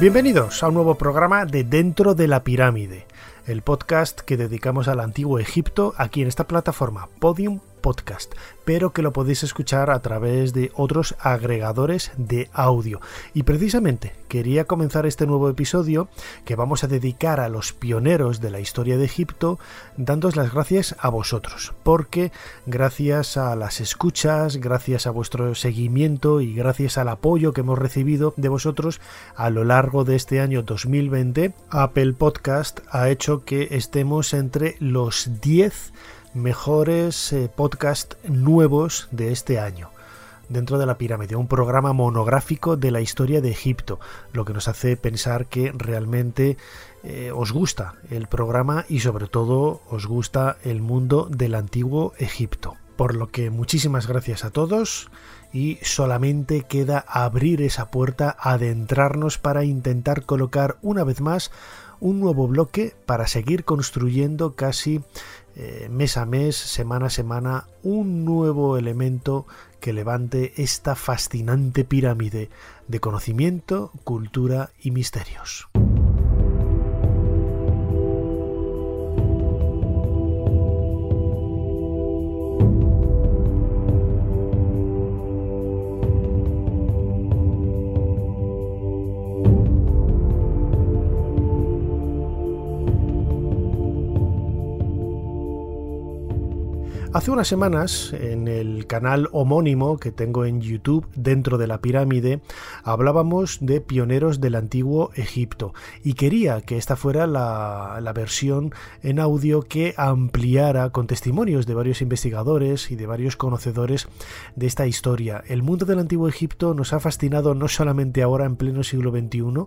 Bienvenidos a un nuevo programa de Dentro de la Pirámide, el podcast que dedicamos al antiguo Egipto aquí en esta plataforma Podium podcast, pero que lo podéis escuchar a través de otros agregadores de audio. Y precisamente quería comenzar este nuevo episodio que vamos a dedicar a los pioneros de la historia de Egipto, dándos las gracias a vosotros, porque gracias a las escuchas, gracias a vuestro seguimiento y gracias al apoyo que hemos recibido de vosotros a lo largo de este año 2020, Apple Podcast ha hecho que estemos entre los 10 mejores eh, podcasts nuevos de este año dentro de la pirámide, un programa monográfico de la historia de Egipto, lo que nos hace pensar que realmente eh, os gusta el programa y sobre todo os gusta el mundo del antiguo Egipto. Por lo que muchísimas gracias a todos y solamente queda abrir esa puerta, adentrarnos para intentar colocar una vez más un nuevo bloque para seguir construyendo casi eh, mes a mes, semana a semana, un nuevo elemento que levante esta fascinante pirámide de conocimiento, cultura y misterios. Hace unas semanas, en el canal homónimo que tengo en YouTube dentro de la pirámide, hablábamos de pioneros del antiguo Egipto y quería que esta fuera la, versión en audio que ampliara con testimonios de varios investigadores y de varios conocedores de esta historia. El mundo del antiguo Egipto nos ha fascinado no solamente ahora en pleno siglo XXI,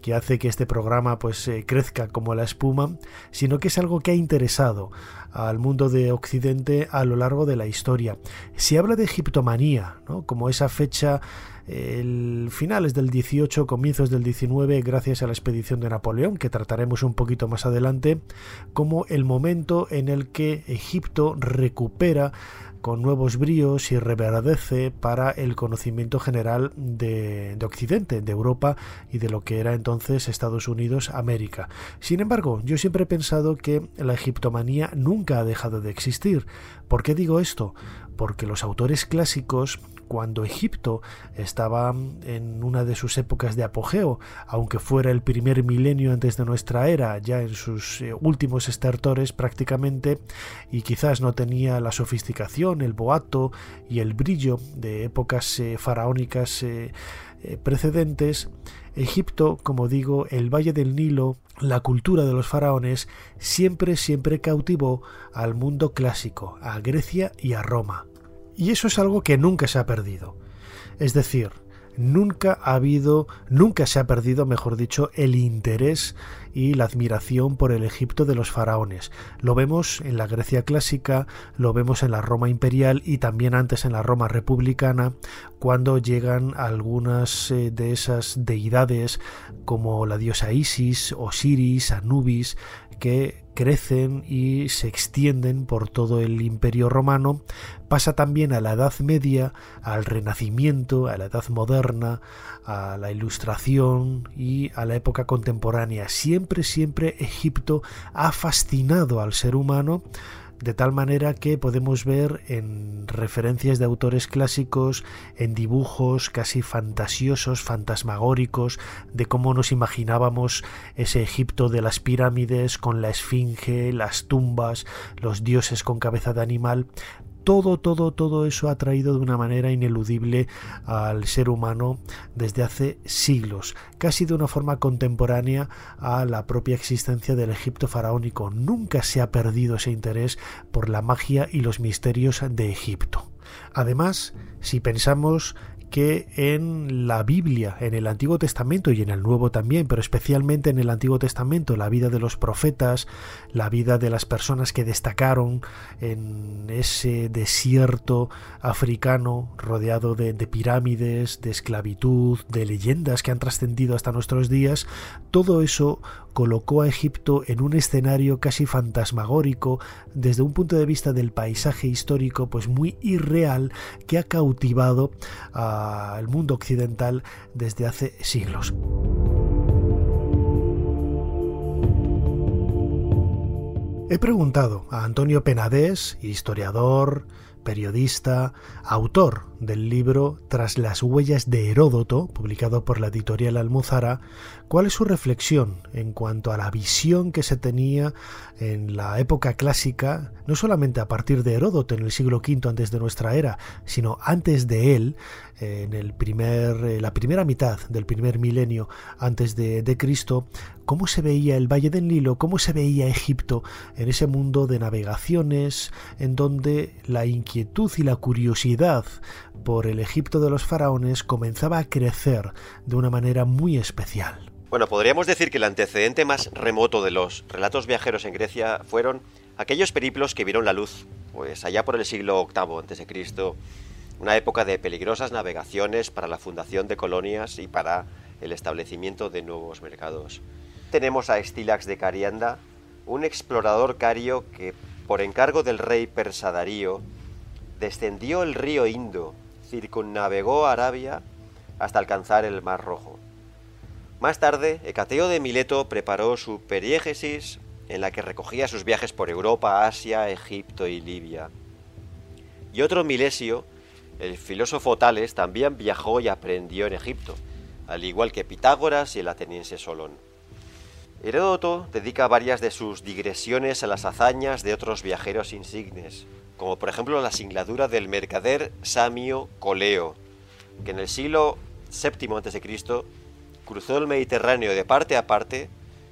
que hace que este programa pues eh, crezca como la espuma, sino que es algo que ha interesado al mundo de Occidente a lo largo de la historia. Se habla de egiptomanía, ¿no? como esa fecha el finales del 18, comienzos del 19, gracias a la expedición de Napoleón, que trataremos un poquito más adelante, como el momento en el que Egipto recupera con nuevos bríos y reverdece para el conocimiento general de, de, Occidente, de Europa y de lo que era entonces Estados Unidos, América. Sin embargo, yo siempre he pensado que la egiptomanía nunca ha dejado de existir. ¿Por qué digo esto? Porque los autores clásicos cuando Egipto estaba en una de sus épocas de apogeo, aunque fuera el primer milenio antes de nuestra era, ya en sus eh, últimos estertores prácticamente, y quizás no tenía la sofisticación, el boato y el brillo de épocas eh, faraónicas eh, precedentes, Egipto, como digo, el Valle del Nilo, la cultura de los faraones, siempre, siempre cautivó al mundo clásico, a Grecia y a Roma. Y eso es algo que nunca se ha perdido. Es decir, nunca ha habido, nunca se ha perdido, mejor dicho, el interés y la admiración por el Egipto de los faraones. Lo vemos en la Grecia clásica, lo vemos en la Roma imperial y también antes en la Roma republicana, cuando llegan algunas eh, de esas deidades como la diosa Isis, Osiris, Anubis, que crecen y se extienden por todo el imperio romano, pasa también a la Edad Media, al Renacimiento, a la Edad Moderna, a la Ilustración y a la época contemporánea. Siempre, siempre Egipto ha fascinado al ser humano de tal manera que podemos ver en referencias de autores clásicos, en dibujos casi fantasiosos, fantasmagóricos, de cómo nos imaginábamos ese Egipto de las pirámides con la esfinge, las tumbas, los dioses con cabeza de animal, todo, todo, todo eso ha traído de una manera ineludible al ser humano desde hace siglos, casi de una forma contemporánea a la propia existencia del Egipto faraónico. Nunca se ha perdido ese interés por la magia y los misterios de Egipto. Además, si pensamos que en la Biblia, en el Antiguo Testamento y en el Nuevo también, pero especialmente en el Antiguo Testamento, la vida de los profetas, la vida de las personas que destacaron en ese desierto africano rodeado de, pirámides, de esclavitud, de leyendas que han trascendido hasta nuestros días, todo eso colocó a Egipto en un escenario casi fantasmagórico desde un punto de vista del paisaje histórico pues muy irreal que ha cautivado al mundo occidental desde hace siglos. He preguntado a Antonio Penadés, historiador, periodista, autor del libro Tras las huellas de Heródoto, publicado por la editorial Almuzara, cuál es su reflexión en cuanto a la visión que se tenía en la época clásica, no solamente a partir de Heródoto en el siglo V antes de nuestra era, sino antes de él, en el primer, eh, la primera mitad del primer milenio antes de, de Cristo, cómo se veía el Valle del Nilo, cómo se veía Egipto en ese mundo de navegaciones, en donde la inquietud y la curiosidad por el Egipto de los faraones comenzaba a crecer de una manera muy especial. Bueno, podríamos decir que el antecedente más remoto de los relatos viajeros en Grecia fueron aquellos periplos que vieron la luz, pues allá por el siglo VIII a.C., una época de peligrosas navegaciones para la fundación de colonias y para el establecimiento de nuevos mercados. Tenemos a Estilax de Carianda, un explorador cario que, por encargo del rey persa Darío, descendió el río Indo, circunnavegó Arabia hasta alcanzar el Mar Rojo. Más tarde, Hecateo de Mileto preparó su periégesis en la que recogía sus viajes por Europa, Asia, Egipto y Libia. Y otro Milesio, el filósofo Tales, también viajó y aprendió en Egipto, al igual que Pitágoras y el ateniense Solón. Heródoto dedica varias de sus digresiones a las hazañas de otros viajeros insignes, como por ejemplo la singladura del mercader Samio Coleo, que en el siglo VII a.C. cruzó el Mediterráneo de parte a parte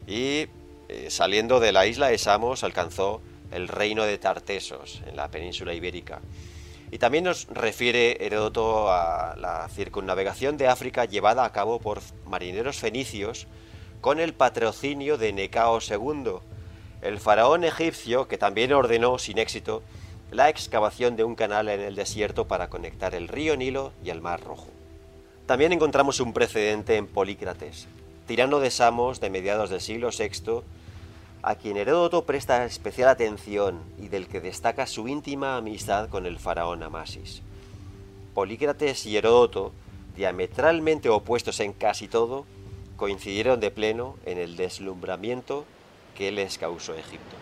y eh, saliendo de la isla de Samos alcanzó el reino de Tartesos en la península ibérica. Y también nos refiere Heródoto a la circunnavegación de África llevada a cabo por marineros fenicios con el patrocinio de Necao II, el faraón egipcio que también ordenó sin éxito la excavación de un canal en el desierto para conectar el río Nilo y el Mar Rojo. También encontramos un precedente en Polícrates, tirano de Samos de mediados del siglo VI, a quien Heródoto presta especial atención y del que destaca su íntima amistad con el faraón Amasis. Polícrates y Heródoto, diametralmente opuestos en casi todo, coincidieron de pleno en el deslumbramiento que les causó Egipto.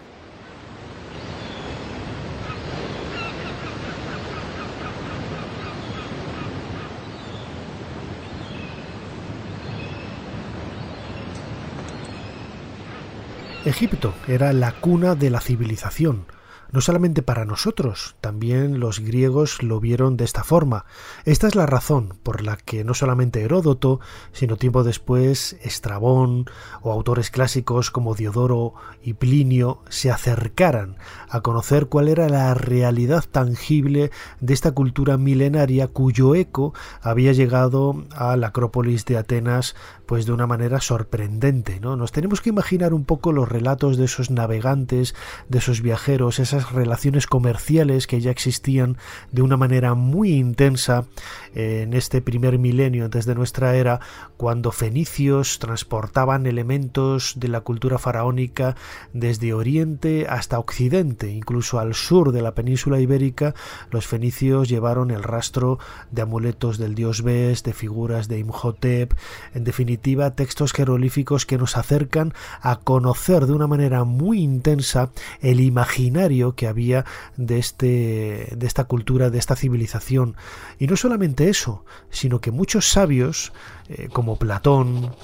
Egipto era la cuna de la civilización, no solamente para nosotros, también los griegos lo vieron de esta forma. Esta es la razón por la que no solamente Heródoto, sino tiempo después Estrabón o autores clásicos como Diodoro y Plinio se acercaran a conocer cuál era la realidad tangible de esta cultura milenaria cuyo eco había llegado a la Acrópolis de Atenas pues de una manera sorprendente, ¿no? Nos tenemos que imaginar un poco los relatos de esos navegantes, de esos viajeros, esas relaciones comerciales que ya existían de una manera muy intensa en este primer milenio antes de nuestra era, cuando fenicios transportaban elementos de la cultura faraónica desde Oriente hasta Occidente, incluso al sur de la península ibérica, los fenicios llevaron el rastro de amuletos del dios Bes, de figuras de Imhotep, en definitiva textos jeroglíficos que nos acercan a conocer de una manera muy intensa el imaginario que había de este de esta cultura, de esta civilización. Y no solamente eso, sino que muchos sabios, eh, como Platón,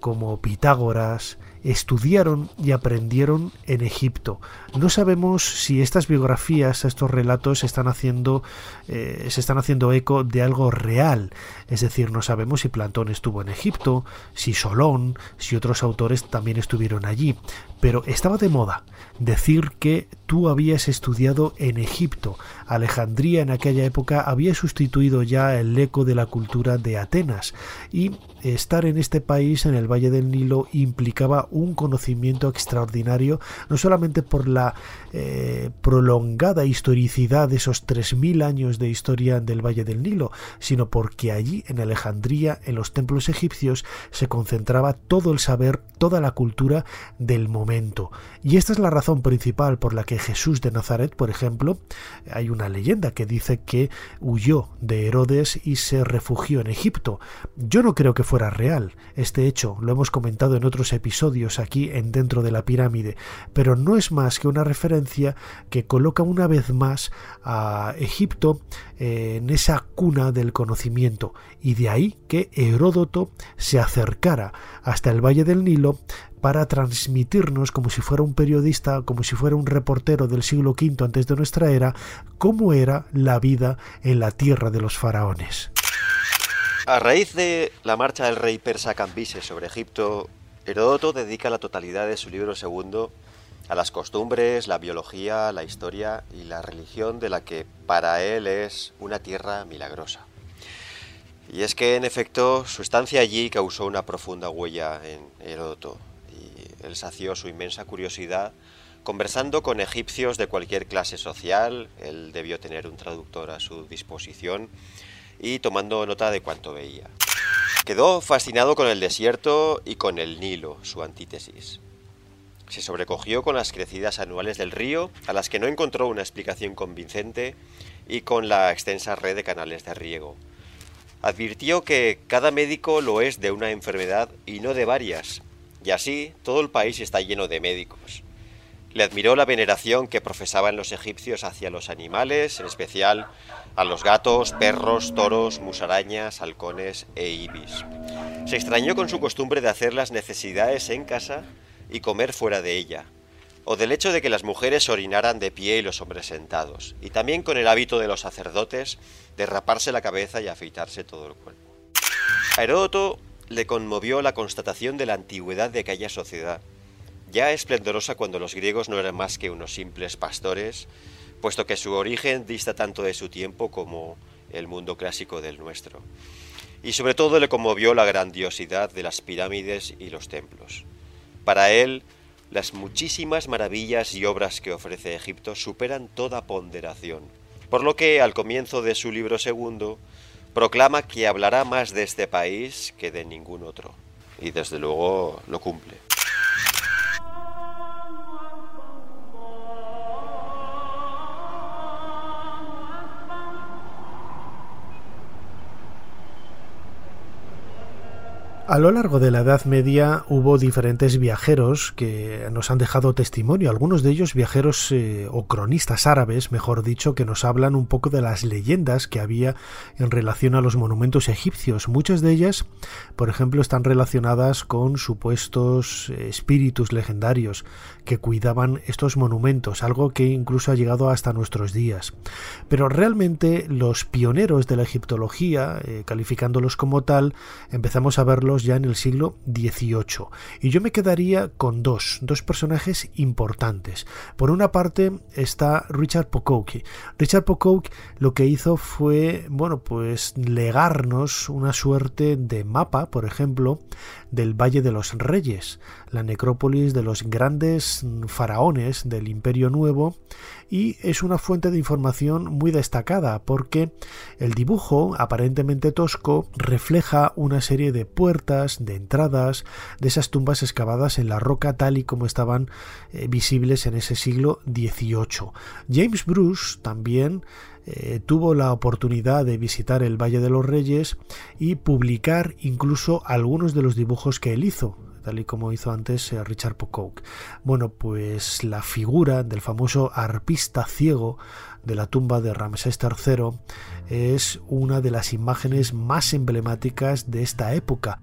como Pitágoras, estudiaron y aprendieron en Egipto. No sabemos si estas biografías, estos relatos están haciendo, eh, se están haciendo eco de algo real. Es decir, no sabemos si Platón estuvo en Egipto, si Solón, si otros autores también estuvieron allí. Pero estaba de moda decir que tú habías estudiado en Egipto. Alejandría en aquella época había sustituido ya el eco de la cultura de Atenas y estar en este país, en el Valle del Nilo, implicaba un conocimiento extraordinario, no solamente por la eh, prolongada historicidad de esos 3.000 años de historia del Valle del Nilo, sino porque allí, en Alejandría, en los templos egipcios, se concentraba todo el saber, toda la cultura del momento. Y esta es la razón principal por la que Jesús de Nazaret, por ejemplo, hay una leyenda que dice que huyó de Herodes y se refugió en Egipto. Yo no creo que fuera real este hecho, lo hemos comentado en otros episodios aquí en Dentro de la Pirámide, pero no es más que una referencia que coloca una vez más a Egipto eh, en esa cuna del conocimiento y de ahí que Heródoto se acercara hasta el Valle del Nilo para transmitirnos como si fuera un periodista, como si fuera un reportero del siglo V antes de nuestra era, cómo era la vida en la tierra de los faraones. A raíz de la marcha del rey persa Cambises sobre Egipto, Heródoto dedica la totalidad de su libro segundo a las costumbres, la biología, la historia y la religión de la que para él es una tierra milagrosa. Y es que en efecto su estancia allí causó una profunda huella en Heródoto, él sació su inmensa curiosidad conversando con egipcios de cualquier clase social, él debió tener un traductor a su disposición y tomando nota de cuanto veía. Quedó fascinado con el desierto y con el Nilo, su antítesis. Se sobrecogió con las crecidas anuales del río, a las que no encontró una explicación convincente, y con la extensa red de canales de riego. Advirtió que cada médico lo es de una enfermedad y no de varias, y así todo el país está lleno de médicos. Le admiró la veneración que profesaban los egipcios hacia los animales, en especial a los gatos, perros, toros, musarañas, halcones e ibis. Se extrañó con su costumbre de hacer las necesidades en casa y comer fuera de ella, o del hecho de que las mujeres orinaran de pie y los hombres sentados, y también con el hábito de los sacerdotes de raparse la cabeza y afeitarse todo el cuerpo. A Heródoto le conmovió la constatación de la antigüedad de aquella sociedad, ya esplendorosa cuando los griegos no eran más que unos simples pastores, puesto que su origen dista tanto de su tiempo como el mundo clásico del nuestro. Y sobre todo le conmovió la grandiosidad de las pirámides y los templos. Para él, las muchísimas maravillas y obras que ofrece Egipto superan toda ponderación, por lo que al comienzo de su libro segundo proclama que hablará más de este país que de ningún otro. Y desde luego lo cumple. A lo largo de la Edad Media hubo diferentes viajeros que nos han dejado testimonio, algunos de ellos viajeros eh, o cronistas árabes, mejor dicho, que nos hablan un poco de las leyendas que había en relación a los monumentos egipcios. Muchas de ellas, por ejemplo, están relacionadas con supuestos eh, espíritus legendarios que cuidaban estos monumentos, algo que incluso ha llegado hasta nuestros días. Pero realmente los pioneros de la egiptología, eh, calificándolos como tal, empezamos a verlos ya en el siglo XVIII. Y yo me quedaría con dos, dos personajes importantes. Por una parte está Richard Pocock. Richard Pocock lo que hizo fue, bueno, pues legarnos una suerte de mapa, por ejemplo, del Valle de los Reyes, la necrópolis de los grandes faraones del Imperio Nuevo, y es una fuente de información muy destacada porque el dibujo, aparentemente tosco, refleja una serie de puertas, de entradas, de esas tumbas excavadas en la roca tal y como estaban eh, visibles en ese siglo XVIII. James Bruce también eh, tuvo la oportunidad de visitar el Valle de los Reyes y publicar incluso algunos de los dibujos que él hizo tal y como hizo antes eh, Richard Pocock. Bueno, pues la figura del famoso arpista ciego de la tumba de Ramsés III es una de las imágenes más emblemáticas de esta época.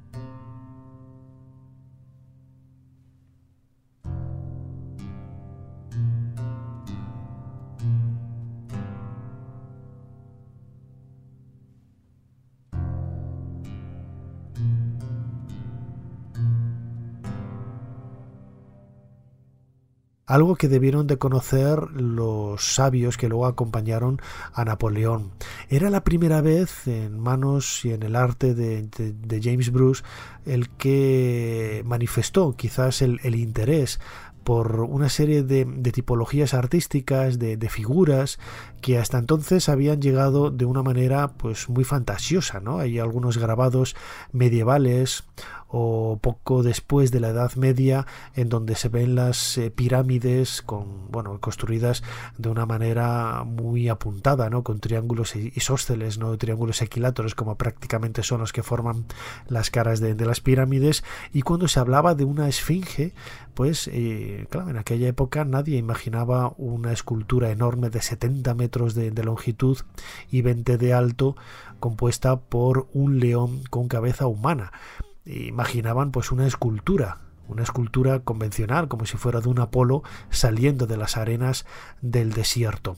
Algo que debieron de conocer los sabios que luego acompañaron a Napoleón. Era la primera vez en manos y en el arte de, James Bruce el que manifestó quizás el, interés por una serie de, tipologías artísticas, de, figuras que hasta entonces habían llegado de una manera pues muy fantasiosa, ¿no? Hay algunos grabados medievales o poco después de la Edad Media en donde se ven las eh, pirámides con bueno construidas de una manera muy apuntada no con triángulos isósceles no triángulos equiláteros como prácticamente son los que forman las caras de, las pirámides. Y cuando se hablaba de una esfinge pues eh, claro en aquella época nadie imaginaba una escultura enorme de 70 metros de, de longitud y 20 de alto compuesta por un león con cabeza humana imaginaban pues una escultura, una escultura convencional, como si fuera de un Apolo saliendo de las arenas del desierto.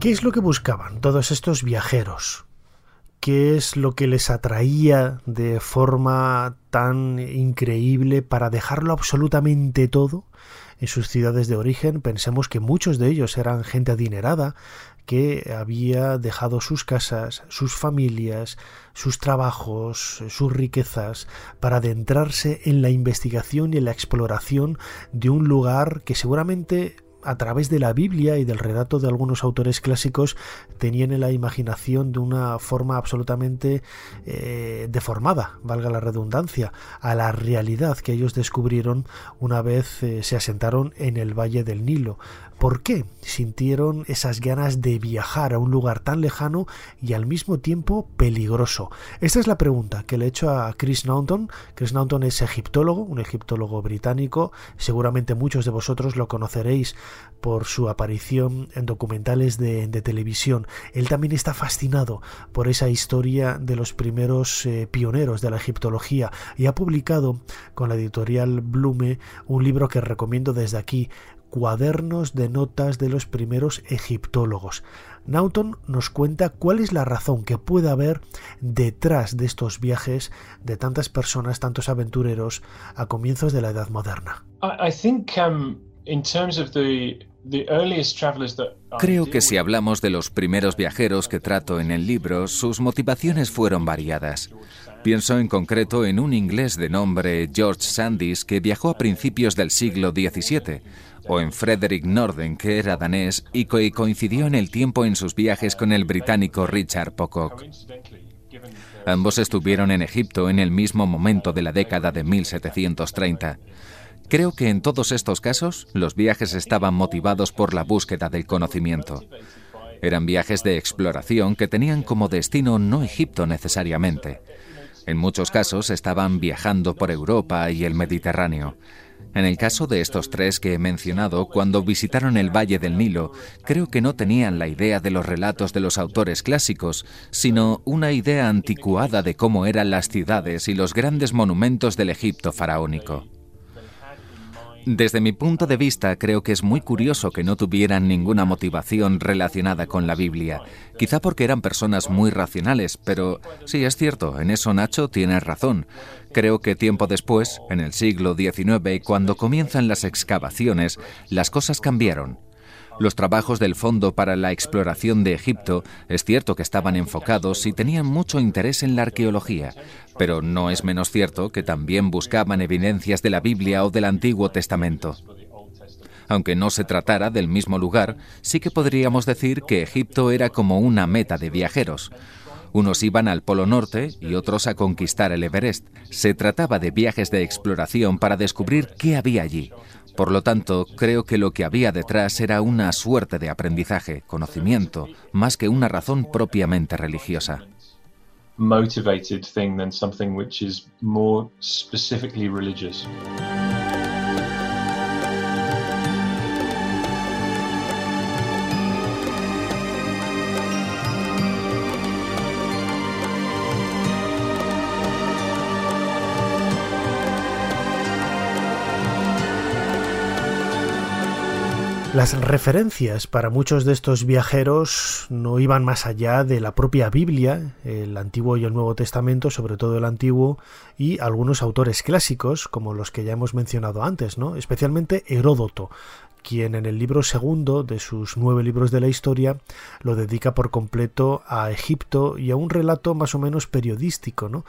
¿Qué es lo que buscaban todos estos viajeros? ¿Qué es lo que les atraía de forma tan increíble para dejarlo absolutamente todo en sus ciudades de origen. Pensemos que muchos de ellos eran gente adinerada que había dejado sus casas, sus familias, sus trabajos, sus riquezas, para adentrarse en la investigación y en la exploración de un lugar que seguramente a través de la Biblia y del relato de algunos autores clásicos tenían en la imaginación de una forma absolutamente eh, deformada, valga la redundancia, a la realidad que ellos descubrieron una vez eh, se asentaron en el Valle del Nilo. ¿Por qué sintieron esas ganas de viajar a un lugar tan lejano y al mismo tiempo peligroso? Esta es la pregunta que le he hecho a Chris Naughton. Chris Naughton es egiptólogo, un egiptólogo británico. Seguramente muchos de vosotros lo conoceréis por su aparición en documentales de, televisión. Él también está fascinado por esa historia de los primeros eh, pioneros de la egiptología y ha publicado con la editorial Blume un libro que recomiendo desde aquí, cuadernos de notas de los primeros egiptólogos. Naughton nos cuenta cuál es la razón que puede haber detrás de estos viajes de tantas personas, tantos aventureros, a comienzos de la Edad Moderna. Creo que si hablamos de los primeros viajeros que trato en el libro, sus motivaciones fueron variadas. Pienso en concreto en un inglés de nombre George Sandys que viajó a principios del siglo XVII o en Frederick Norden, que era danés y coincidió en el tiempo en sus viajes con el británico Richard Pocock. Ambos estuvieron en Egipto en el mismo momento de la década de 1730. Creo que en todos estos casos los viajes estaban motivados por la búsqueda del conocimiento. Eran viajes de exploración que tenían como destino no Egipto necesariamente. En muchos casos estaban viajando por Europa y el Mediterráneo. En el caso de estos tres que he mencionado, cuando visitaron el Valle del Nilo, creo que no tenían la idea de los relatos de los autores clásicos, sino una idea anticuada de cómo eran las ciudades y los grandes monumentos del Egipto faraónico. Desde mi punto de vista, creo que es muy curioso que no tuvieran ninguna motivación relacionada con la Biblia. Quizá porque eran personas muy racionales, pero sí es cierto, en eso Nacho tiene razón. Creo que tiempo después, en el siglo XIX, cuando comienzan las excavaciones, las cosas cambiaron. Los trabajos del Fondo para la Exploración de Egipto es cierto que estaban enfocados y tenían mucho interés en la arqueología, pero no es menos cierto que también buscaban evidencias de la Biblia o del Antiguo Testamento. Aunque no se tratara del mismo lugar, sí que podríamos decir que Egipto era como una meta de viajeros. Unos iban al Polo Norte y otros a conquistar el Everest. Se trataba de viajes de exploración para descubrir qué había allí, por lo tanto, creo que lo que había detrás era una suerte de aprendizaje, conocimiento, más que una razón propiamente religiosa. Motivated thing than something which is more specifically religious. Las referencias para muchos de estos viajeros no iban más allá de la propia Biblia, el Antiguo y el Nuevo Testamento, sobre todo el Antiguo, y algunos autores clásicos, como los que ya hemos mencionado antes, ¿no? especialmente Heródoto, quien en el libro segundo de sus nueve libros de la historia lo dedica por completo a Egipto y a un relato más o menos periodístico, ¿no?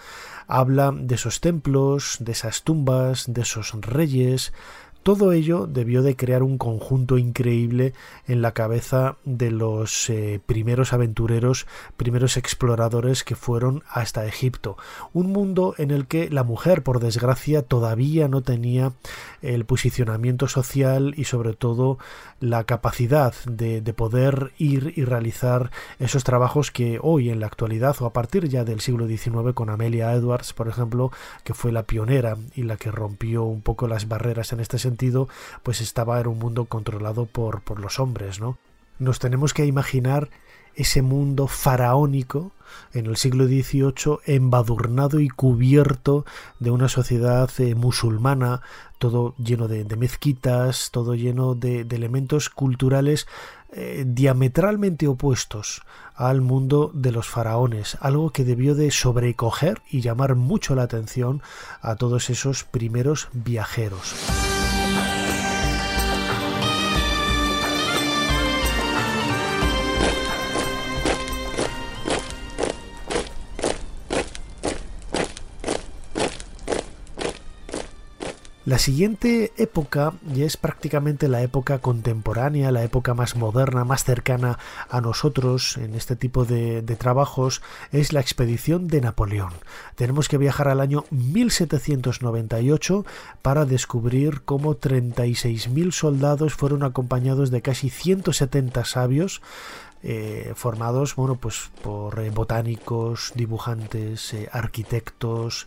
Habla de esos templos, de esas tumbas, de esos reyes, todo ello debió de crear un conjunto increíble en la cabeza de los eh, primeros aventureros, primeros exploradores que fueron hasta Egipto. Un mundo en el que la mujer, por desgracia, todavía no tenía el posicionamiento social y sobre todo la capacidad de, de poder ir y realizar esos trabajos que hoy en la actualidad o a partir ya del siglo XIX con Amelia Edwards, por ejemplo, que fue la pionera y la que rompió un poco las barreras en este sentido, sentido, pues estaba en un mundo controlado por, por los hombres, ¿no? Nos tenemos que imaginar ese mundo faraónico en el siglo XVIII embadurnado y cubierto de una sociedad eh, musulmana, todo lleno de, mezquitas, todo lleno de, elementos culturales eh, diametralmente opuestos al mundo de los faraones, algo que debió de sobrecoger y llamar mucho la atención a todos esos primeros viajeros. La siguiente época ya es prácticamente la época contemporánea, la época más moderna, más cercana a nosotros en este tipo de, trabajos, es la expedición de Napoleón. Tenemos que viajar al año 1798 para descubrir cómo 36.000 soldados fueron acompañados de casi 170 sabios eh, formados bueno, pues por eh, botánicos, dibujantes, eh, arquitectos,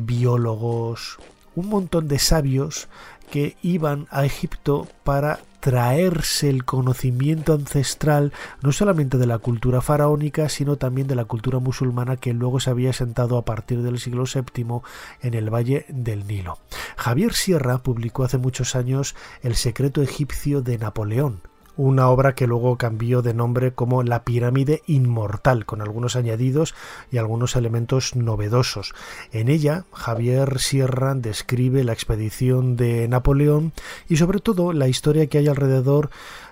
biólogos, un montón de sabios que iban a Egipto para traerse el conocimiento ancestral no solamente de la cultura faraónica, sino también de la cultura musulmana que luego se había sentado a partir del siglo VII en el Valle del Nilo. Javier Sierra publicó hace muchos años El secreto egipcio de Napoleón, una obra que luego cambió de nombre como La pirámide inmortal, con algunos añadidos y algunos elementos novedosos. En ella, Javier Sierra describe la expedición de Napoleón y sobre todo la historia que hay alrededor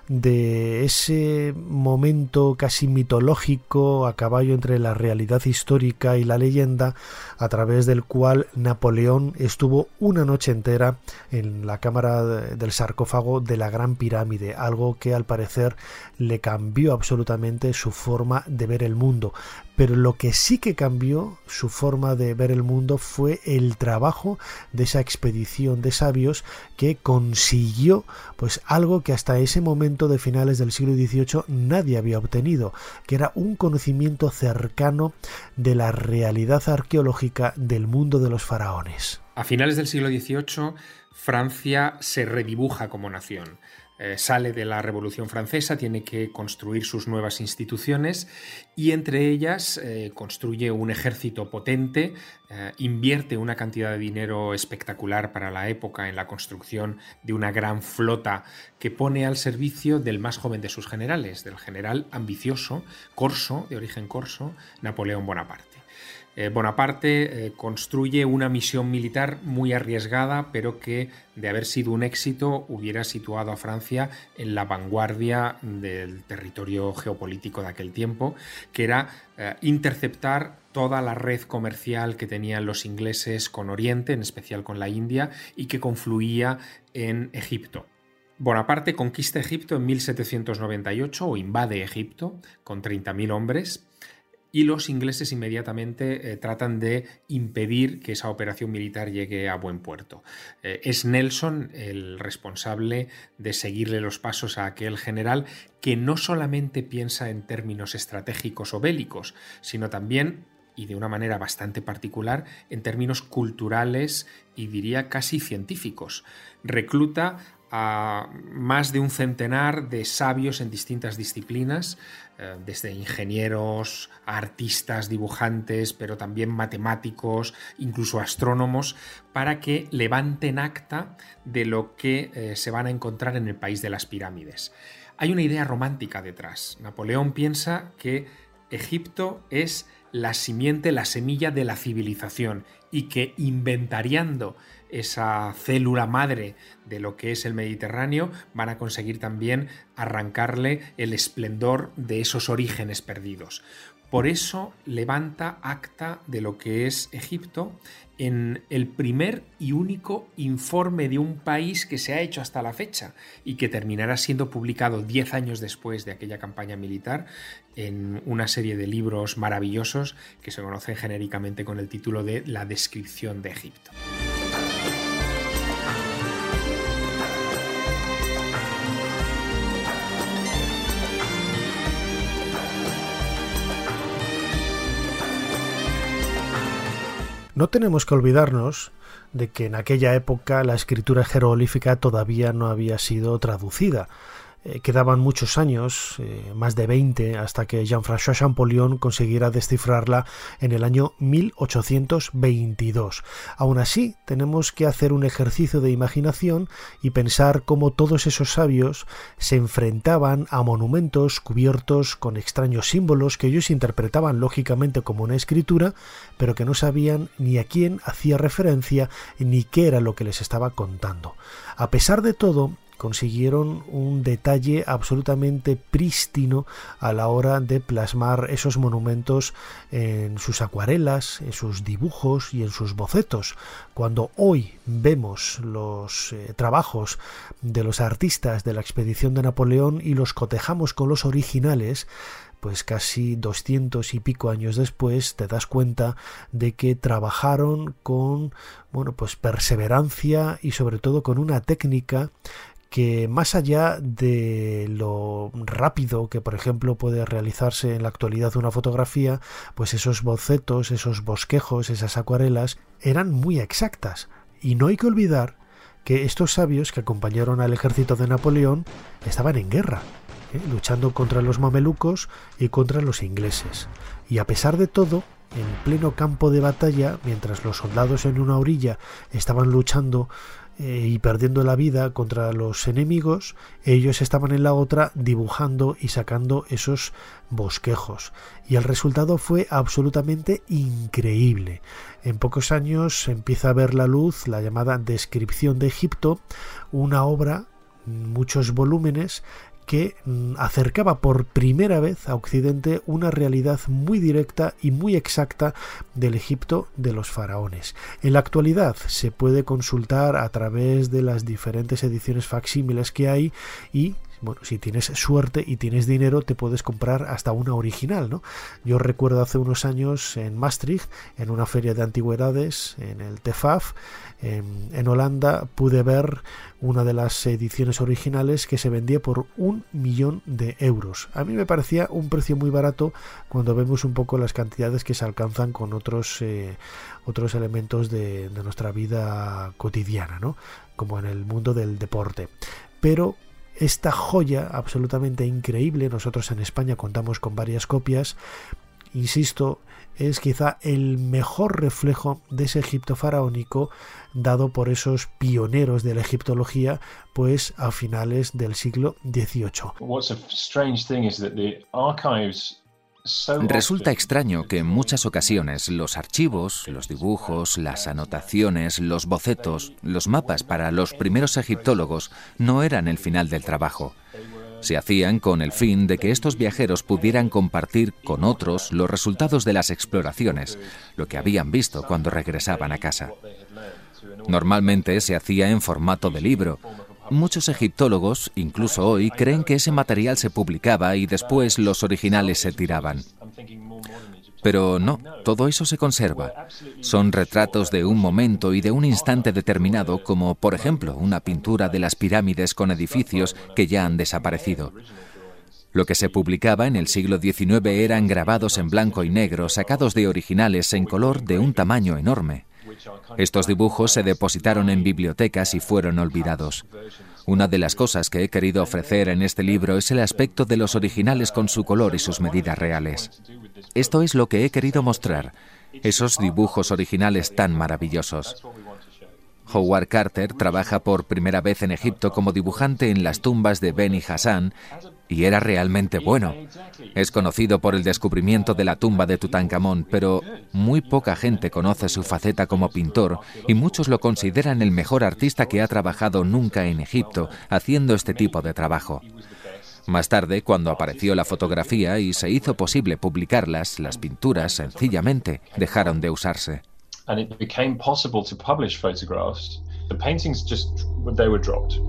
de ese momento casi mitológico a caballo entre la realidad histórica y la leyenda, a través del cual Napoleón estuvo una noche entera en la cámara del sarcófago de la Gran Pirámide, algo que al parecer le cambió absolutamente su forma de ver el mundo pero lo que sí que cambió su forma de ver el mundo fue el trabajo de esa expedición de sabios que consiguió pues algo que hasta ese momento de finales del siglo XVIII nadie había obtenido, que era un conocimiento cercano de la realidad arqueológica del mundo de los faraones. A finales del siglo XVIII, Francia se redibuja como nación. Eh, sale de la Revolución Francesa, tiene que construir sus nuevas instituciones y entre ellas eh, construye un ejército potente, eh, invierte una cantidad de dinero espectacular para la época en la construcción de una gran flota que pone al servicio del más joven de sus generales, del general ambicioso, corso, de origen corso, Napoleón Bonaparte. Eh, Bonaparte eh, construye una misión militar muy arriesgada, pero que de haber sido un éxito hubiera situado a Francia en la vanguardia del territorio geopolítico de aquel tiempo, que era eh, interceptar toda la red comercial que tenían los ingleses con Oriente, en especial con la India, y que confluía en Egipto. Bonaparte conquista Egipto en 1798 o invade Egipto con 30.000 hombres y los ingleses inmediatamente eh, tratan de impedir que esa operación militar llegue a buen puerto. Eh, es Nelson el responsable de seguirle los pasos a aquel general que no solamente piensa en términos estratégicos o bélicos, sino también y de una manera bastante particular en términos culturales y diría casi científicos. Recluta a más de un centenar de sabios en distintas disciplinas, eh, desde ingenieros, artistas, dibujantes, pero también matemáticos, incluso astrónomos, para que levanten acta de lo que eh, se van a encontrar en el país de las pirámides. Hay una idea romántica detrás. Napoleón piensa que Egipto es la simiente, la semilla de la civilización y que inventariando esa célula madre de lo que es el Mediterráneo, van a conseguir también arrancarle el esplendor de esos orígenes perdidos. Por eso levanta acta de lo que es Egipto en el primer y único informe de un país que se ha hecho hasta la fecha y que terminará siendo publicado diez años después de aquella campaña militar en una serie de libros maravillosos que se conocen genéricamente con el título de La descripción de Egipto. No tenemos que olvidarnos de que en aquella época la escritura jeroglífica todavía no había sido traducida. Eh, quedaban muchos años, eh, más de 20, hasta que Jean-François Champollion consiguiera descifrarla en el año 1822. Aún así, tenemos que hacer un ejercicio de imaginación y pensar cómo todos esos sabios se enfrentaban a monumentos cubiertos con extraños símbolos que ellos interpretaban lógicamente como una escritura, pero que no sabían ni a quién hacía referencia ni qué era lo que les estaba contando. A pesar de todo, consiguieron un detalle absolutamente prístino a la hora de plasmar esos monumentos en sus acuarelas, en sus dibujos y en sus bocetos. Cuando hoy vemos los eh, trabajos de los artistas de la expedición de Napoleón y los cotejamos con los originales, pues casi doscientos y pico años después te das cuenta de que trabajaron con bueno pues perseverancia y sobre todo con una técnica que más allá de lo rápido que por ejemplo puede realizarse en la actualidad una fotografía, pues esos bocetos, esos bosquejos, esas acuarelas eran muy exactas. Y no hay que olvidar que estos sabios que acompañaron al ejército de Napoleón estaban en guerra, ¿eh? luchando contra los mamelucos y contra los ingleses. Y a pesar de todo, en pleno campo de batalla, mientras los soldados en una orilla estaban luchando eh, y perdiendo la vida contra los enemigos, ellos estaban en la otra dibujando y sacando esos bosquejos. Y el resultado fue absolutamente increíble. En pocos años empieza a ver la luz la llamada Descripción de Egipto, una obra muchos volúmenes que mm, acercaba por primera vez a Occidente una realidad muy directa y muy exacta del Egipto de los faraones. En la actualidad se puede consultar a través de las diferentes ediciones facsímiles que hay y bueno, si tienes suerte y tienes dinero, te puedes comprar hasta una original, ¿no? Yo recuerdo hace unos años en Maastricht, en una feria de antigüedades, en el TEFAF, en, Holanda, pude ver una de las ediciones originales que se vendía por un millón de euros. A mí me parecía un precio muy barato cuando vemos un poco las cantidades que se alcanzan con otros, eh, otros elementos de, de nuestra vida cotidiana, ¿no? como en el mundo del deporte. Pero esta joya absolutamente increíble, nosotros en España contamos con varias copias, insisto, es quizá el mejor reflejo de ese Egipto faraónico dado por esos pioneros de la egiptología, pues a finales del siglo XVIII. Resulta extraño que en muchas ocasiones los archivos, los dibujos, las anotaciones, los bocetos, los mapas para los primeros egiptólogos no eran el final del trabajo. Se hacían con el fin de que estos viajeros pudieran compartir con otros los resultados de las exploraciones, lo que habían visto cuando regresaban a casa. Normalmente se hacía en formato de libro, Muchos egiptólogos, incluso hoy, creen que ese material se publicaba y después los originales se tiraban. Pero no, todo eso se conserva. Son retratos de un momento y de un instante determinado, como por ejemplo una pintura de las pirámides con edificios que ya han desaparecido. Lo que se publicaba en el siglo XIX eran grabados en blanco y negro, sacados de originales en color de un tamaño enorme. Estos dibujos se depositaron en bibliotecas y fueron olvidados. Una de las cosas que he querido ofrecer en este libro es el aspecto de los originales con su color y sus medidas reales. Esto es lo que he querido mostrar, esos dibujos originales tan maravillosos. Howard Carter trabaja por primera vez en Egipto como dibujante en las tumbas de Beni Hassan y era realmente bueno. Es conocido por el descubrimiento de la tumba de Tutankamón, pero muy poca gente conoce su faceta como pintor y muchos lo consideran el mejor artista que ha trabajado nunca en Egipto haciendo este tipo de trabajo. Más tarde, cuando apareció la fotografía y se hizo posible publicarlas, las pinturas sencillamente dejaron de usarse. and it became possible to publish photographs, the paintings just they were dropped.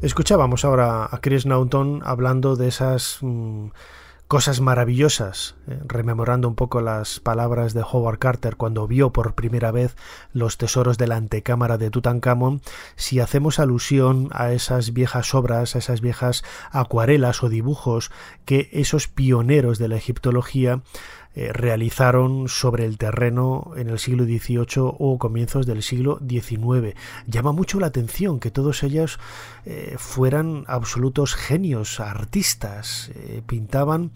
Escuchábamos ahora a Chris Naughton hablando de esas mmm, cosas maravillosas, eh, rememorando un poco las palabras de Howard Carter cuando vio por primera vez los tesoros de la antecámara de Tutankamón, si hacemos alusión a esas viejas obras, a esas viejas acuarelas o dibujos que esos pioneros de la egiptología eh, realizaron sobre el terreno en el siglo XVIII o comienzos del siglo XIX. Llama mucho la atención que todos ellos eh, fueran absolutos genios, artistas, eh, pintaban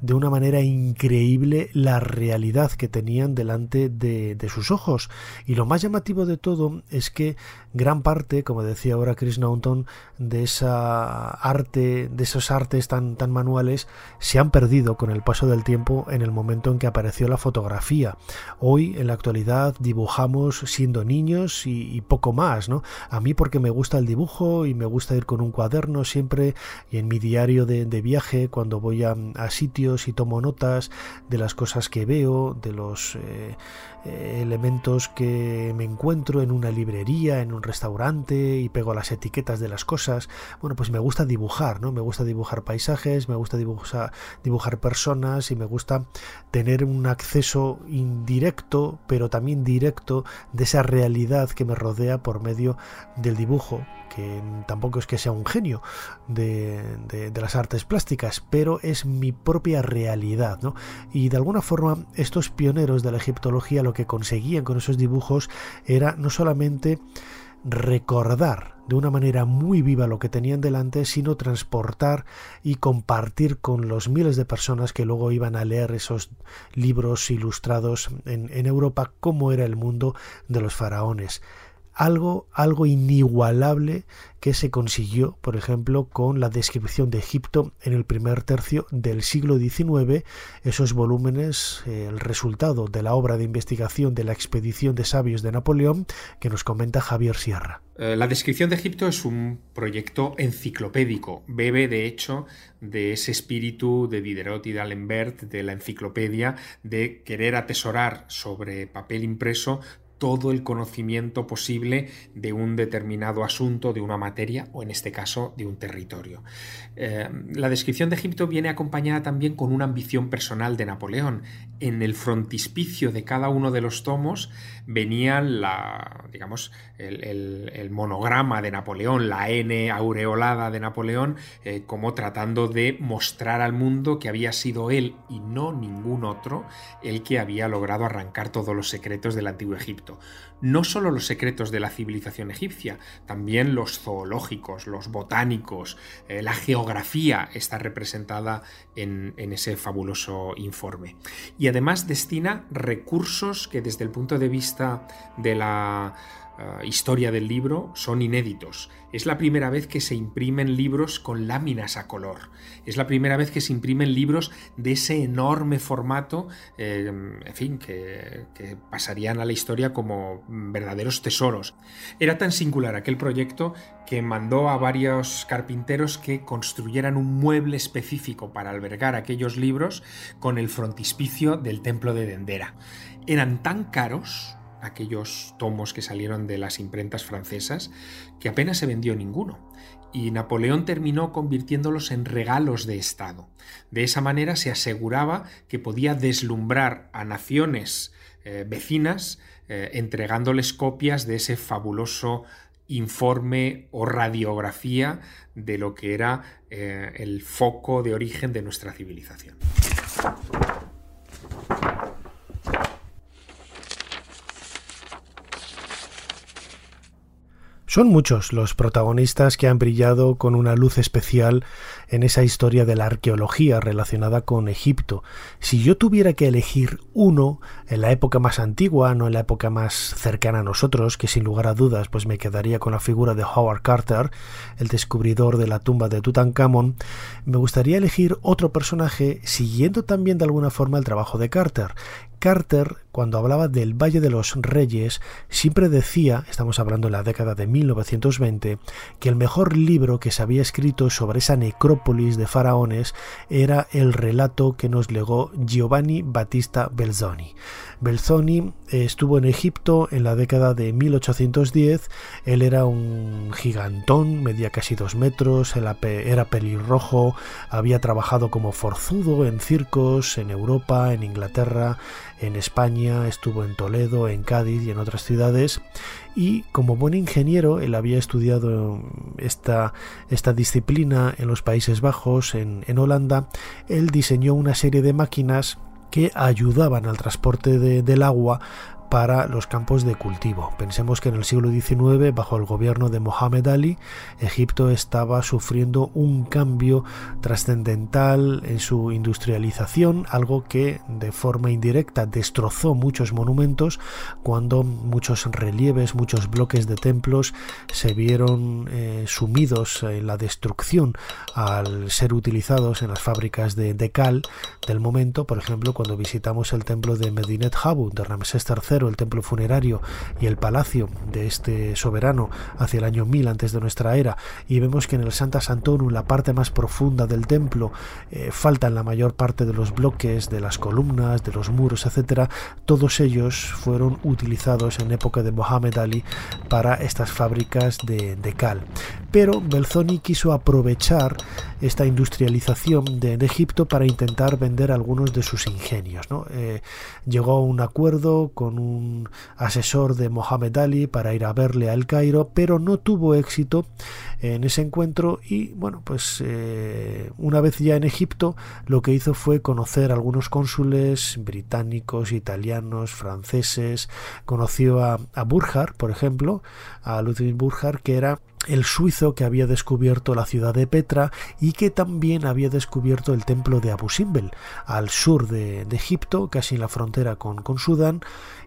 de una manera increíble la realidad que tenían delante de, de sus ojos. Y lo más llamativo de todo es que gran parte, como decía ahora Chris Naughton, de esa arte, de esos artes tan, tan manuales, se han perdido con el paso del tiempo en el momento en que apareció la fotografía. Hoy, en la actualidad, dibujamos siendo niños y, poco más, ¿no? A mí porque me gusta el dibujo y me gusta ir con un cuaderno siempre y en mi diario de, viaje cuando voy a, sitios y tomo notas de las cosas que veo, de los eh, elementos que me encuentro en una librería, en un restaurante y pego las etiquetas de las cosas. Bueno, pues me gusta dibujar, ¿no? Me gusta dibujar paisajes, me gusta dibujar, dibujar personas y me gusta tener un acceso indirecto, pero también directo de esa realidad que me rodea por medio del dibujo que tampoco es que sea un genio de, las artes plásticas, pero es mi propia realidad. ¿no? Y de alguna forma estos pioneros de la egiptología lo que conseguían con esos dibujos era no solamente recordar de una manera muy viva lo que tenían delante, sino transportar y compartir con los miles de personas que luego iban a leer esos libros ilustrados en, en Europa cómo era el mundo de los faraones algo, algo inigualable que se consiguió, por ejemplo, con la descripción de Egipto en el primer tercio del siglo XIX, esos volúmenes, eh, el resultado de la obra de investigación de la expedición de sabios de Napoleón, que nos comenta Javier Sierra. Eh, la descripción de Egipto es un proyecto enciclopédico, bebe de hecho de ese espíritu de Diderot y d'Alembert de la enciclopedia de querer atesorar sobre papel impreso todo el conocimiento posible de un determinado asunto, de una materia o en este caso de un territorio. Eh, la descripción de Egipto viene acompañada también con una ambición personal de Napoleón. En el frontispicio de cada uno de los tomos venía la, digamos, el, monograma de Napoleón, la N aureolada de Napoleón, eh, como tratando de mostrar al mundo que había sido él y no ningún otro el que había logrado arrancar todos los secretos del antiguo Egipto. No solo los secretos de la civilización egipcia, también los zoológicos, los botánicos, eh, la geografía está representada en, en ese fabuloso informe. Y además destina recursos que desde el punto de vista de la eh, historia del libro son inéditos. Es la primera vez que se imprimen libros con láminas a color. Es la primera vez que se imprimen libros de ese enorme formato, eh, en fin, que, que, pasarían a la historia como verdaderos tesoros. Era tan singular aquel proyecto que mandó a varios carpinteros que construyeran un mueble específico para albergar aquellos libros con el frontispicio del templo de Dendera. Eran tan caros aquellos tomos que salieron de las imprentas francesas, que apenas se vendió ninguno. Y Napoleón terminó convirtiéndolos en regalos de Estado. De esa manera se aseguraba que podía deslumbrar a naciones eh, vecinas eh, entregándoles copias de ese fabuloso informe o radiografía de lo que era eh, el foco de origen de nuestra civilización. Son muchos los protagonistas que han brillado con una luz especial en esa historia de la arqueología relacionada con Egipto. Si yo tuviera que elegir uno en la época más antigua, no en la época más cercana a nosotros, que sin lugar a dudas pues me quedaría con la figura de Howard Carter, el descubridor de la tumba de Tutankamón, me gustaría elegir otro personaje siguiendo también de alguna forma el trabajo de Carter, Carter, cuando hablaba del Valle de los Reyes, siempre decía, estamos hablando en la década de 1920, que el mejor libro que se había escrito sobre esa necrópolis de faraones era el relato que nos legó Giovanni Battista Belzoni. Belzoni estuvo en Egipto en la década de 1810, él era un gigantón, medía casi dos metros, era pelirrojo, había trabajado como forzudo en circos, en Europa, en Inglaterra, en España, estuvo en Toledo, en Cádiz y en otras ciudades. Y como buen ingeniero, él había estudiado esta, esta disciplina en los Países Bajos, en, en Holanda. Él diseñó una serie de máquinas que ayudaban al transporte del agua para los campos de cultivo. Pensemos que en el siglo XIX, bajo el gobierno de Mohamed Ali, Egipto estaba sufriendo un cambio trascendental en su industrialización, algo que de forma indirecta destrozó muchos monumentos cuando muchos relieves, muchos bloques de templos se vieron eh, sumidos en la destrucción al ser utilizados en las fábricas de, de cal del momento. Por ejemplo, cuando visitamos el templo de Medinet Habu de Ramsés III, el templo funerario y el palacio de este soberano hacia el año 1000 antes de nuestra era. Y vemos que en el Santa Santonum la parte más profunda del templo eh, faltan la mayor parte de los bloques de las columnas de los muros etcétera. Todos ellos fueron utilizados en época de Mohammed Ali para estas fábricas de, cal pero Belzoni quiso aprovechar esta industrialización de, Egipto para intentar vender algunos de sus ingenios. Eh, llegó a un acuerdo con un asesor de Mohamed Ali para ir a verle a El Cairo, pero no tuvo éxito en ese encuentro y bueno, pues eh, una vez ya en Egipto lo que hizo fue conocer a algunos cónsules británicos, italianos, franceses, conoció a, a Burjar, por ejemplo, a Ludwig Burjar, que era el suizo que había descubierto la ciudad de Petra y que también había descubierto el templo de Abu Simbel al sur de, Egipto, casi en la frontera con, con, Sudán,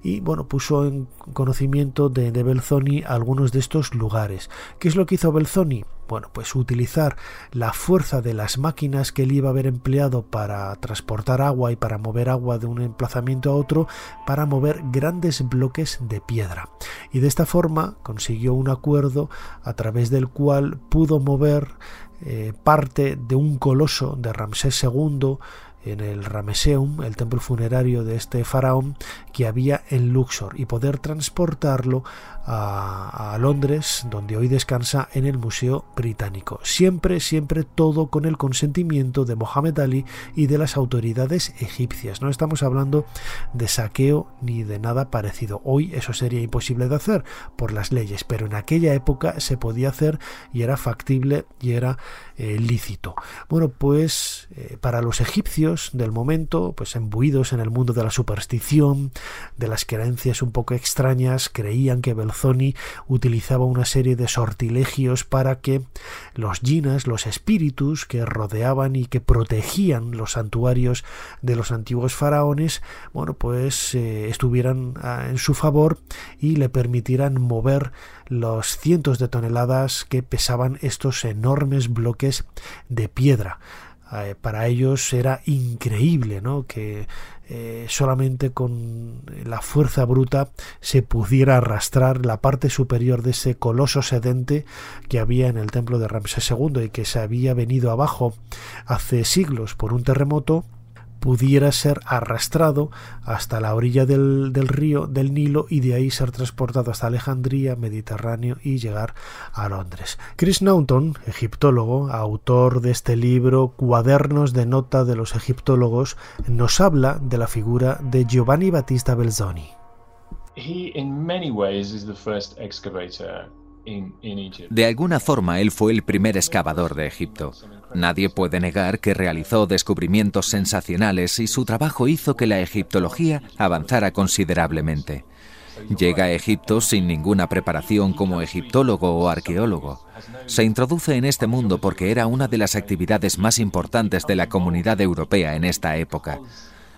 y bueno, puso en conocimiento de, Belzoni algunos de estos lugares. ¿Qué es lo que hizo Belzoni? Bueno, pues utilizar la fuerza de las máquinas que él iba a haber empleado para transportar agua y para mover agua de un emplazamiento a otro para mover grandes bloques de piedra. Y de esta forma consiguió un acuerdo a través del cual pudo mover eh, parte de un coloso de Ramsés II en el Rameseum, el templo funerario de este faraón que había en Luxor, y poder transportarlo a, Londres, donde hoy descansa en el Museo Británico. Siempre, siempre todo con el consentimiento de Mohamed Ali y de las autoridades egipcias. No estamos hablando de saqueo ni de nada parecido. Hoy eso sería imposible de hacer por las leyes, pero en aquella época se podía hacer y era factible y era eh, lícito. Bueno, pues eh, para los egipcios del momento, pues embuidos en el mundo de la superstición, de las creencias un poco extrañas, creían que Belzoni utilizaba una serie de sortilegios para que los jinas, los espíritus que rodeaban y que protegían los santuarios de los antiguos faraones, bueno, pues eh, estuvieran ah, en su favor y le permitieran mover los cientos de toneladas que pesaban estos enormes bloques de piedra. Eh, para ellos era increíble ¿no? que eh, solamente con la fuerza bruta se pudiera arrastrar la parte superior de ese coloso sedente que había en el templo de Ramsés II y que se había venido abajo hace siglos por un terremoto pudiera ser arrastrado hasta la orilla del, río del Nilo y de ahí ser transportado hasta Alejandría, Mediterráneo y llegar a Londres. Chris Naughton, egiptólogo, autor de este libro Cuadernos de nota de los egiptólogos, nos habla de la figura de Giovanni Battista Belzoni. He in many ways is the first excavator De alguna forma, él fue el primer excavador de Egipto. Nadie puede negar que realizó descubrimientos sensacionales y su trabajo hizo que la egiptología avanzara considerablemente. Llega a Egipto sin ninguna preparación como egiptólogo o arqueólogo. Se introduce en este mundo porque era una de las actividades más importantes de la comunidad europea en esta época.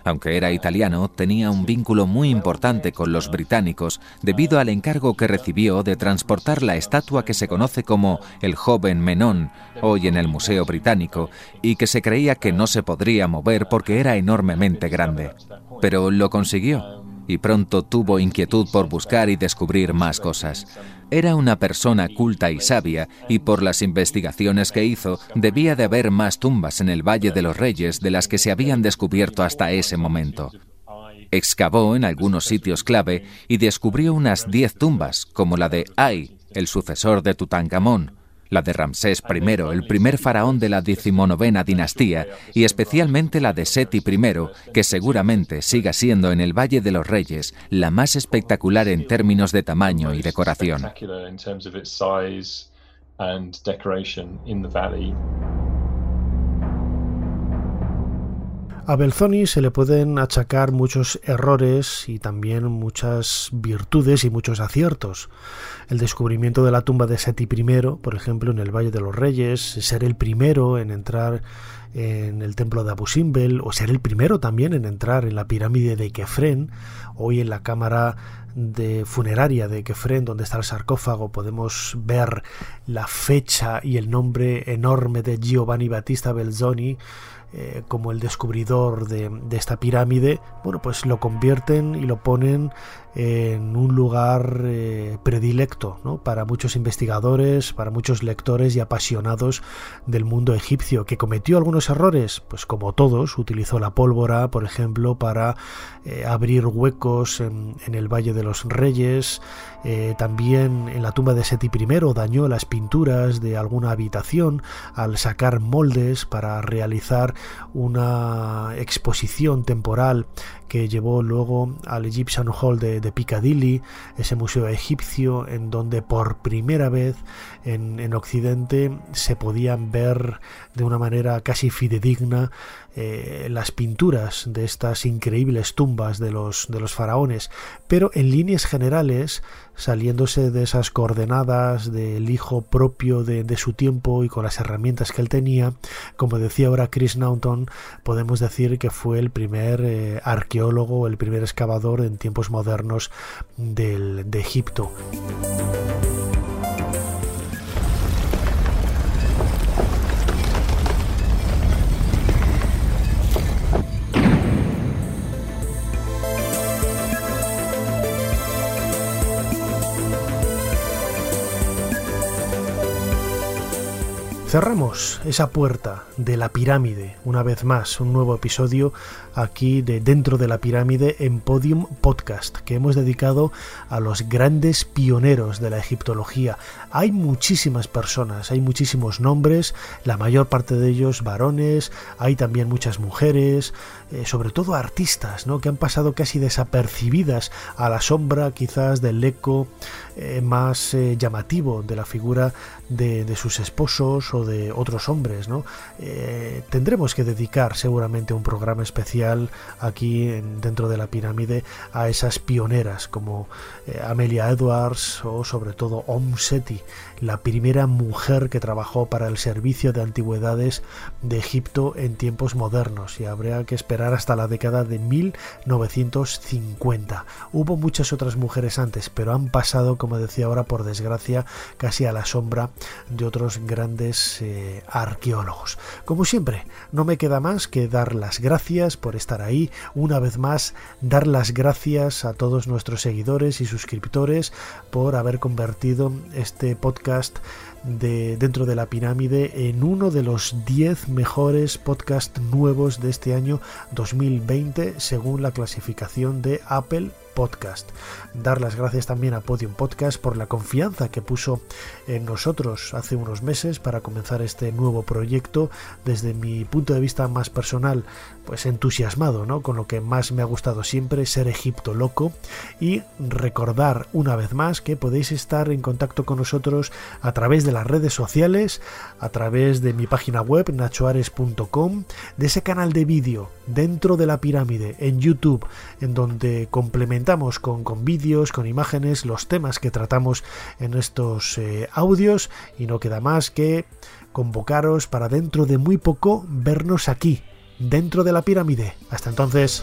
Aunque era italiano, tenía un vínculo muy importante con los británicos debido al encargo que recibió de transportar la estatua que se conoce como el joven Menón, hoy en el Museo Británico, y que se creía que no se podría mover porque era enormemente grande. Pero lo consiguió y pronto tuvo inquietud por buscar y descubrir más cosas. Era una persona culta y sabia, y por las investigaciones que hizo, debía de haber más tumbas en el Valle de los Reyes de las que se habían descubierto hasta ese momento. Excavó en algunos sitios clave y descubrió unas diez tumbas, como la de Ay, el sucesor de Tutankamón, la de Ramsés I, el primer faraón de la decimonovena dinastía, y especialmente la de Seti I, que seguramente siga siendo en el Valle de los Reyes la más espectacular en términos de tamaño y decoración. A Belzoni se le pueden achacar muchos errores y también muchas virtudes y muchos aciertos. El descubrimiento de la tumba de Seti I, por ejemplo, en el Valle de los Reyes, ser el primero en entrar en el templo de Abu Simbel, o ser el primero también en entrar en la pirámide de Kefren, hoy en la cámara de funeraria de Kefren, donde está el sarcófago, podemos ver la fecha y el nombre enorme de Giovanni Battista Belzoni, eh, como el descubridor de, esta pirámide, bueno, pues lo convierten y lo ponen en un lugar eh, predilecto para muchos investigadores, para muchos lectores y apasionados del mundo egipcio, que cometió algunos errores, pues como todos, utilizó la pólvora, por ejemplo, para eh, abrir huecos en, el Valle de los Reyes, también en la tumba de Seti I dañó las pinturas de alguna habitación al sacar moldes para realizar una exposición temporal que llevó luego al Egyptian Hall de, Piccadilly, ese museo egipcio en donde por primera vez en, Occidente se podían ver de una manera casi fidedigna eh, las pinturas de estas increíbles tumbas de los, de los faraones, pero en líneas generales, saliéndose de esas coordenadas del hijo propio de, su tiempo y con las herramientas que él tenía, como decía ahora Chris Naughton, podemos decir que fue el primer eh, arqueólogo, el primer excavador en tiempos modernos del, de Egipto. Cerramos esa puerta de la pirámide, una vez más, un nuevo episodio aquí de Dentro de la Pirámide en Podium Podcast, que hemos dedicado a los grandes pioneros de la egiptología. Hay muchísimas personas, hay muchísimos nombres, la mayor parte de ellos varones, hay también muchas mujeres, eh, sobre todo artistas, ¿no? que han pasado casi desapercibidas a la sombra quizás del eco eh, más eh, llamativo de la figura de, sus esposos o de otros hombres. tendremos que dedicar seguramente un programa especial aquí dentro de la pirámide a esas pioneras como Amelia Edwards o sobre todo Om Seti, la primera mujer que trabajó para el servicio de antigüedades de Egipto en tiempos modernos y habría que esperar hasta la década de 1950. Hubo muchas otras mujeres antes, pero han pasado, como decía ahora, por desgracia, casi a la sombra de otros grandes eh, arqueólogos. Como siempre, no me queda más que dar las gracias por estar ahí, una vez más, dar las gracias a todos nuestros seguidores y suscriptores por haber convertido este de dentro de la pirámide en uno de los 10 mejores podcasts nuevos de este año 2020 según la clasificación de Apple Podcast. Dar las gracias también a Podium Podcast por la confianza que puso en nosotros hace unos meses para comenzar este nuevo proyecto desde mi punto de vista más personal, pues entusiasmado, ¿no? Con lo que más me ha gustado siempre ser Egipto loco y recordar una vez más que podéis estar en contacto con nosotros a través de las redes sociales, a través de mi página web nachoares.com, de ese canal de vídeo dentro de la pirámide en YouTube, en donde complementamos con, con vídeos, con imágenes, los temas que tratamos en estos eh, audios y no queda más que convocaros para dentro de muy poco vernos aquí, dentro de la pirámide. Hasta entonces.